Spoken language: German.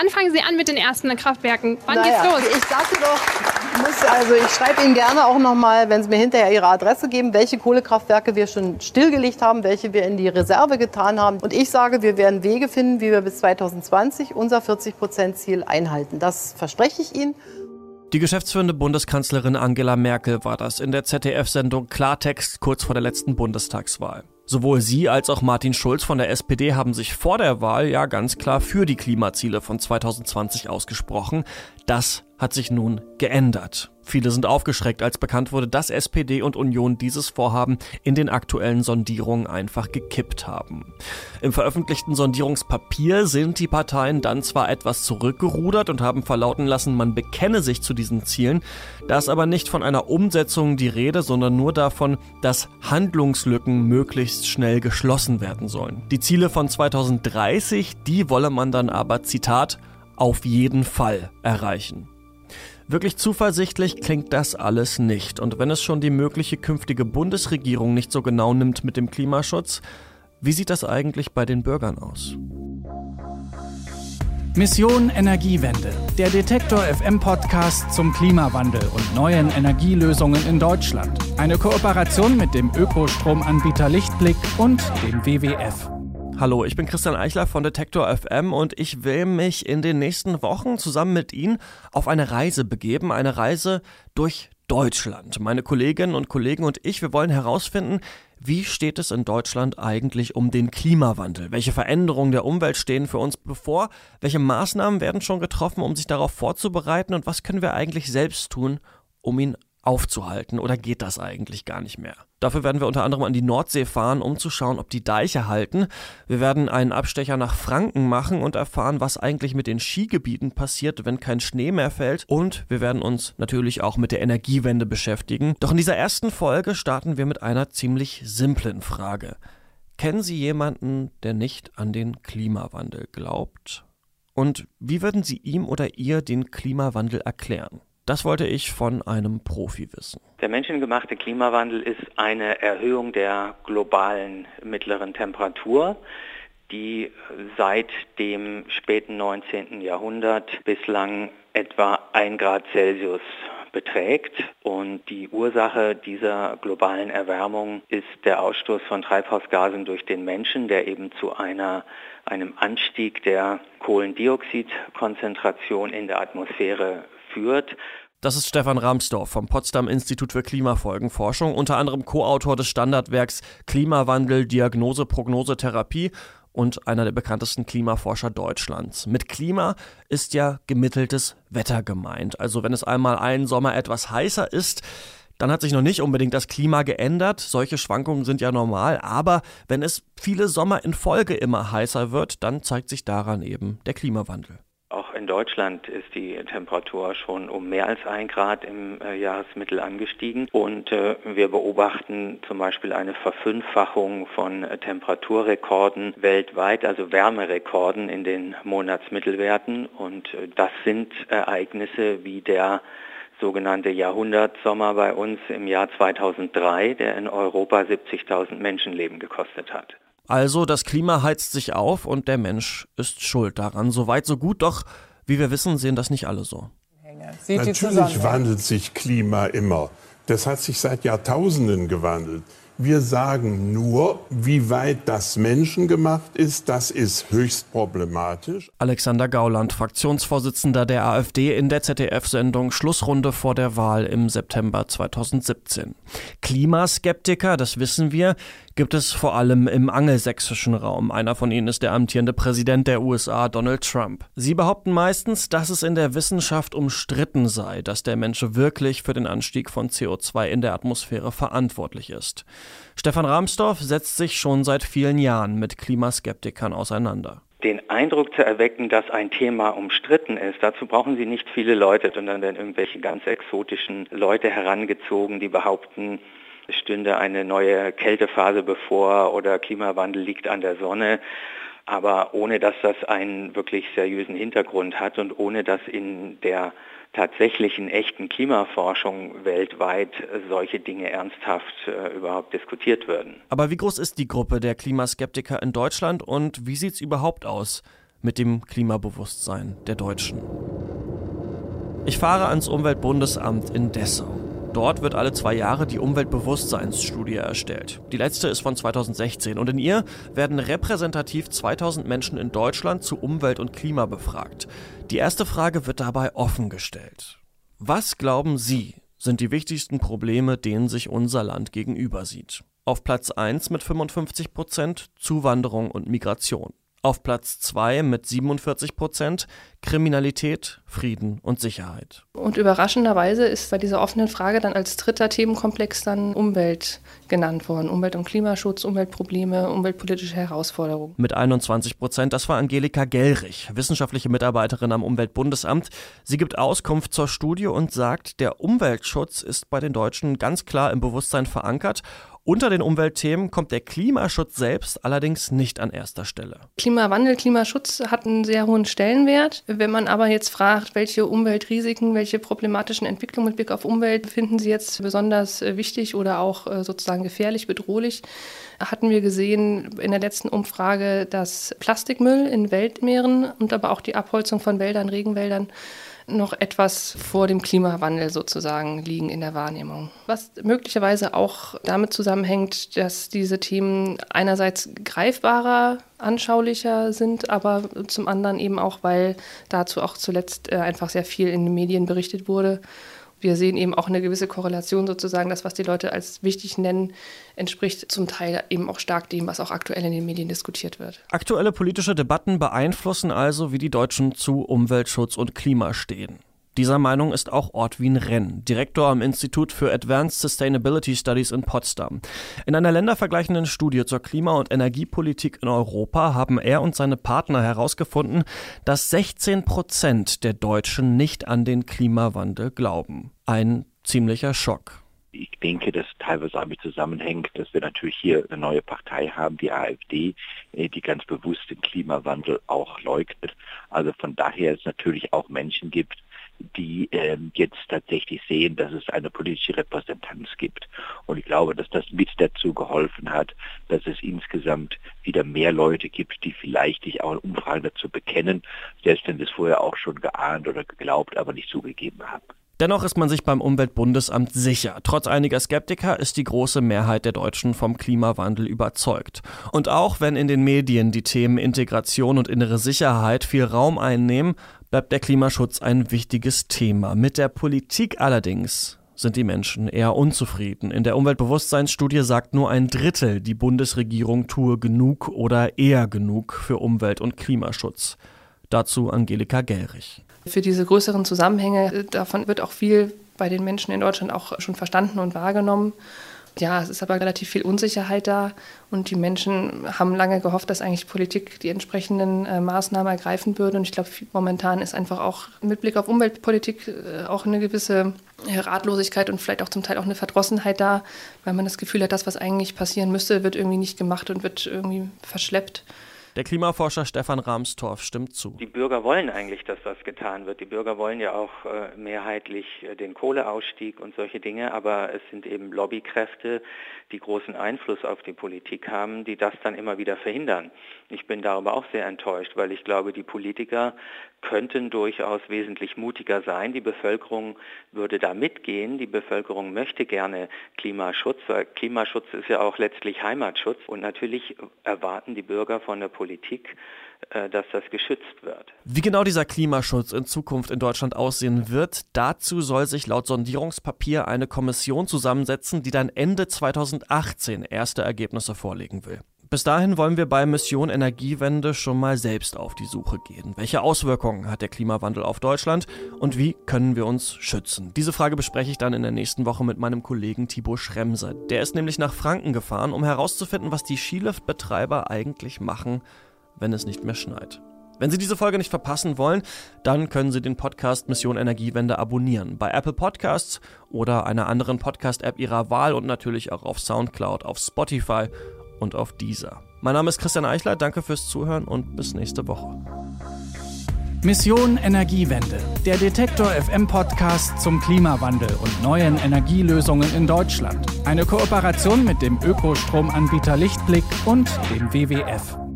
Wann fangen Sie an mit den ersten Kraftwerken? Wann naja, geht's los? Ich sagte doch, muss, also ich schreibe Ihnen gerne auch noch mal, wenn Sie mir hinterher Ihre Adresse geben, welche Kohlekraftwerke wir schon stillgelegt haben, welche wir in die Reserve getan haben. Und ich sage, wir werden Wege finden, wie wir bis 2020 unser 40-Prozent-Ziel einhalten. Das verspreche ich Ihnen. Die geschäftsführende Bundeskanzlerin Angela Merkel war das in der ZDF-Sendung Klartext kurz vor der letzten Bundestagswahl. Sowohl sie als auch Martin Schulz von der SPD haben sich vor der Wahl ja ganz klar für die Klimaziele von 2020 ausgesprochen. Das hat sich nun geändert. Viele sind aufgeschreckt, als bekannt wurde, dass SPD und Union dieses Vorhaben in den aktuellen Sondierungen einfach gekippt haben. Im veröffentlichten Sondierungspapier sind die Parteien dann zwar etwas zurückgerudert und haben verlauten lassen, man bekenne sich zu diesen Zielen, da ist aber nicht von einer Umsetzung die Rede, sondern nur davon, dass Handlungslücken möglichst schnell geschlossen werden sollen. Die Ziele von 2030, die wolle man dann aber, Zitat, auf jeden Fall erreichen. Wirklich zuversichtlich klingt das alles nicht. Und wenn es schon die mögliche künftige Bundesregierung nicht so genau nimmt mit dem Klimaschutz, wie sieht das eigentlich bei den Bürgern aus? Mission Energiewende, der Detektor FM Podcast zum Klimawandel und neuen Energielösungen in Deutschland. Eine Kooperation mit dem Ökostromanbieter Lichtblick und dem WWF. Hallo, ich bin Christian Eichler von Detektor FM und ich will mich in den nächsten Wochen zusammen mit Ihnen auf eine Reise begeben, eine Reise durch Deutschland. Meine Kolleginnen und Kollegen und ich, wir wollen herausfinden, wie steht es in Deutschland eigentlich um den Klimawandel? Welche Veränderungen der Umwelt stehen für uns bevor? Welche Maßnahmen werden schon getroffen, um sich darauf vorzubereiten? Und was können wir eigentlich selbst tun, um ihn aufzuhalten oder geht das eigentlich gar nicht mehr? Dafür werden wir unter anderem an die Nordsee fahren, um zu schauen, ob die Deiche halten. Wir werden einen Abstecher nach Franken machen und erfahren, was eigentlich mit den Skigebieten passiert, wenn kein Schnee mehr fällt. Und wir werden uns natürlich auch mit der Energiewende beschäftigen. Doch in dieser ersten Folge starten wir mit einer ziemlich simplen Frage. Kennen Sie jemanden, der nicht an den Klimawandel glaubt? Und wie würden Sie ihm oder ihr den Klimawandel erklären? Das wollte ich von einem Profi wissen. Der menschengemachte Klimawandel ist eine Erhöhung der globalen mittleren Temperatur, die seit dem späten 19. Jahrhundert bislang etwa 1 Grad Celsius beträgt. Und die Ursache dieser globalen Erwärmung ist der Ausstoß von Treibhausgasen durch den Menschen, der eben zu einer, einem Anstieg der Kohlendioxidkonzentration in der Atmosphäre führt. Das ist Stefan Ramsdorf vom Potsdam Institut für Klimafolgenforschung, unter anderem Co-Autor des Standardwerks Klimawandel, Diagnose, Prognose, Therapie und einer der bekanntesten Klimaforscher Deutschlands. Mit Klima ist ja gemitteltes Wetter gemeint. Also wenn es einmal einen Sommer etwas heißer ist, dann hat sich noch nicht unbedingt das Klima geändert. Solche Schwankungen sind ja normal. Aber wenn es viele Sommer in Folge immer heißer wird, dann zeigt sich daran eben der Klimawandel. In Deutschland ist die Temperatur schon um mehr als ein Grad im äh, Jahresmittel angestiegen und äh, wir beobachten zum Beispiel eine Verfünffachung von äh, Temperaturrekorden weltweit, also Wärmerekorden in den Monatsmittelwerten und äh, das sind Ereignisse wie der sogenannte Jahrhundertsommer bei uns im Jahr 2003, der in Europa 70.000 Menschenleben gekostet hat. Also das Klima heizt sich auf und der Mensch ist schuld daran. So weit, so gut, doch wie wir wissen, sehen das nicht alle so. Natürlich wandelt sich Klima immer. Das hat sich seit Jahrtausenden gewandelt. Wir sagen nur, wie weit das menschengemacht ist, das ist höchst problematisch. Alexander Gauland, Fraktionsvorsitzender der AfD in der ZDF-Sendung Schlussrunde vor der Wahl im September 2017. Klimaskeptiker, das wissen wir, gibt es vor allem im angelsächsischen Raum. Einer von ihnen ist der amtierende Präsident der USA, Donald Trump. Sie behaupten meistens, dass es in der Wissenschaft umstritten sei, dass der Mensch wirklich für den Anstieg von CO2 in der Atmosphäre verantwortlich ist. Stefan Rahmsdorf setzt sich schon seit vielen Jahren mit Klimaskeptikern auseinander den Eindruck zu erwecken, dass ein Thema umstritten ist. Dazu brauchen Sie nicht viele Leute, sondern dann irgendwelche ganz exotischen Leute herangezogen, die behaupten, es stünde eine neue Kältephase bevor oder Klimawandel liegt an der Sonne, aber ohne dass das einen wirklich seriösen Hintergrund hat und ohne dass in der tatsächlichen echten Klimaforschung weltweit solche Dinge ernsthaft äh, überhaupt diskutiert würden. Aber wie groß ist die Gruppe der Klimaskeptiker in Deutschland und wie sieht es überhaupt aus mit dem Klimabewusstsein der Deutschen. Ich fahre ans Umweltbundesamt in Dessau. Dort wird alle zwei Jahre die Umweltbewusstseinsstudie erstellt. Die letzte ist von 2016 und in ihr werden repräsentativ 2000 Menschen in Deutschland zu Umwelt und Klima befragt. Die erste Frage wird dabei offen gestellt. Was glauben Sie sind die wichtigsten Probleme, denen sich unser Land gegenüber sieht? Auf Platz 1 mit 55 Prozent Zuwanderung und Migration. Auf Platz 2 mit 47 Prozent Kriminalität, Frieden und Sicherheit. Und überraschenderweise ist bei dieser offenen Frage dann als dritter Themenkomplex dann Umwelt genannt worden. Umwelt- und Klimaschutz, Umweltprobleme, umweltpolitische Herausforderungen. Mit 21 Prozent, das war Angelika Gellrich, wissenschaftliche Mitarbeiterin am Umweltbundesamt. Sie gibt Auskunft zur Studie und sagt, der Umweltschutz ist bei den Deutschen ganz klar im Bewusstsein verankert unter den Umweltthemen kommt der Klimaschutz selbst allerdings nicht an erster Stelle. Klimawandel, Klimaschutz hat einen sehr hohen Stellenwert. Wenn man aber jetzt fragt, welche Umweltrisiken, welche problematischen Entwicklungen mit Blick auf Umwelt finden Sie jetzt besonders äh, wichtig oder auch äh, sozusagen gefährlich, bedrohlich, hatten wir gesehen in der letzten Umfrage, dass Plastikmüll in Weltmeeren und aber auch die Abholzung von Wäldern, Regenwäldern noch etwas vor dem Klimawandel sozusagen liegen in der Wahrnehmung. Was möglicherweise auch damit zusammenhängt, dass diese Themen einerseits greifbarer, anschaulicher sind, aber zum anderen eben auch, weil dazu auch zuletzt äh, einfach sehr viel in den Medien berichtet wurde wir sehen eben auch eine gewisse Korrelation sozusagen, das, was die Leute als wichtig nennen, entspricht zum Teil eben auch stark dem, was auch aktuell in den Medien diskutiert wird. Aktuelle politische Debatten beeinflussen also, wie die Deutschen zu Umweltschutz und Klima stehen. Dieser Meinung ist auch Ortwin Renn, Direktor am Institut für Advanced Sustainability Studies in Potsdam. In einer ländervergleichenden Studie zur Klima- und Energiepolitik in Europa haben er und seine Partner herausgefunden, dass 16 Prozent der Deutschen nicht an den Klimawandel glauben. Ein ziemlicher Schock. Ich denke, dass teilweise damit zusammenhängt, dass wir natürlich hier eine neue Partei haben, die AfD, äh, die ganz bewusst den Klimawandel auch leugnet. Also von daher es natürlich auch Menschen gibt, die ähm, jetzt tatsächlich sehen, dass es eine politische Repräsentanz gibt. Und ich glaube, dass das mit dazu geholfen hat, dass es insgesamt wieder mehr Leute gibt, die vielleicht sich auch in Umfragen dazu bekennen, selbst wenn sie es vorher auch schon geahnt oder geglaubt, aber nicht zugegeben haben. Dennoch ist man sich beim Umweltbundesamt sicher. Trotz einiger Skeptiker ist die große Mehrheit der Deutschen vom Klimawandel überzeugt. Und auch wenn in den Medien die Themen Integration und innere Sicherheit viel Raum einnehmen, bleibt der Klimaschutz ein wichtiges Thema. Mit der Politik allerdings sind die Menschen eher unzufrieden. In der Umweltbewusstseinsstudie sagt nur ein Drittel, die Bundesregierung tue genug oder eher genug für Umwelt- und Klimaschutz. Dazu Angelika Gellrich. Für diese größeren Zusammenhänge, äh, davon wird auch viel bei den Menschen in Deutschland auch schon verstanden und wahrgenommen. Ja, es ist aber relativ viel Unsicherheit da und die Menschen haben lange gehofft, dass eigentlich Politik die entsprechenden äh, Maßnahmen ergreifen würde. Und ich glaube, momentan ist einfach auch mit Blick auf Umweltpolitik äh, auch eine gewisse äh, Ratlosigkeit und vielleicht auch zum Teil auch eine Verdrossenheit da, weil man das Gefühl hat, das, was eigentlich passieren müsste, wird irgendwie nicht gemacht und wird irgendwie verschleppt. Der Klimaforscher Stefan Rahmstorff stimmt zu. Die Bürger wollen eigentlich, dass das getan wird. Die Bürger wollen ja auch äh, mehrheitlich äh, den Kohleausstieg und solche Dinge, aber es sind eben Lobbykräfte, die großen Einfluss auf die Politik haben, die das dann immer wieder verhindern. Ich bin darüber auch sehr enttäuscht, weil ich glaube, die Politiker könnten durchaus wesentlich mutiger sein. Die Bevölkerung würde da mitgehen. Die Bevölkerung möchte gerne Klimaschutz, weil Klimaschutz ist ja auch letztlich Heimatschutz. Und natürlich erwarten die Bürger von der Politik, äh, dass das geschützt wird. Wie genau dieser Klimaschutz in Zukunft in Deutschland aussehen wird, dazu soll sich laut Sondierungspapier eine Kommission zusammensetzen, die dann Ende 2018 erste Ergebnisse vorlegen will. Bis dahin wollen wir bei Mission Energiewende schon mal selbst auf die Suche gehen. Welche Auswirkungen hat der Klimawandel auf Deutschland und wie können wir uns schützen? Diese Frage bespreche ich dann in der nächsten Woche mit meinem Kollegen Thibaut Schremser. Der ist nämlich nach Franken gefahren, um herauszufinden, was die Skiliftbetreiber eigentlich machen, wenn es nicht mehr schneit. Wenn Sie diese Folge nicht verpassen wollen, dann können Sie den Podcast Mission Energiewende abonnieren. Bei Apple Podcasts oder einer anderen Podcast-App Ihrer Wahl und natürlich auch auf Soundcloud, auf Spotify und auf dieser. Mein Name ist Christian Eichler, danke fürs Zuhören und bis nächste Woche. Mission Energiewende, der Detektor FM Podcast zum Klimawandel und neuen Energielösungen in Deutschland. Eine Kooperation mit dem Ökostromanbieter Lichtblick und dem WWF.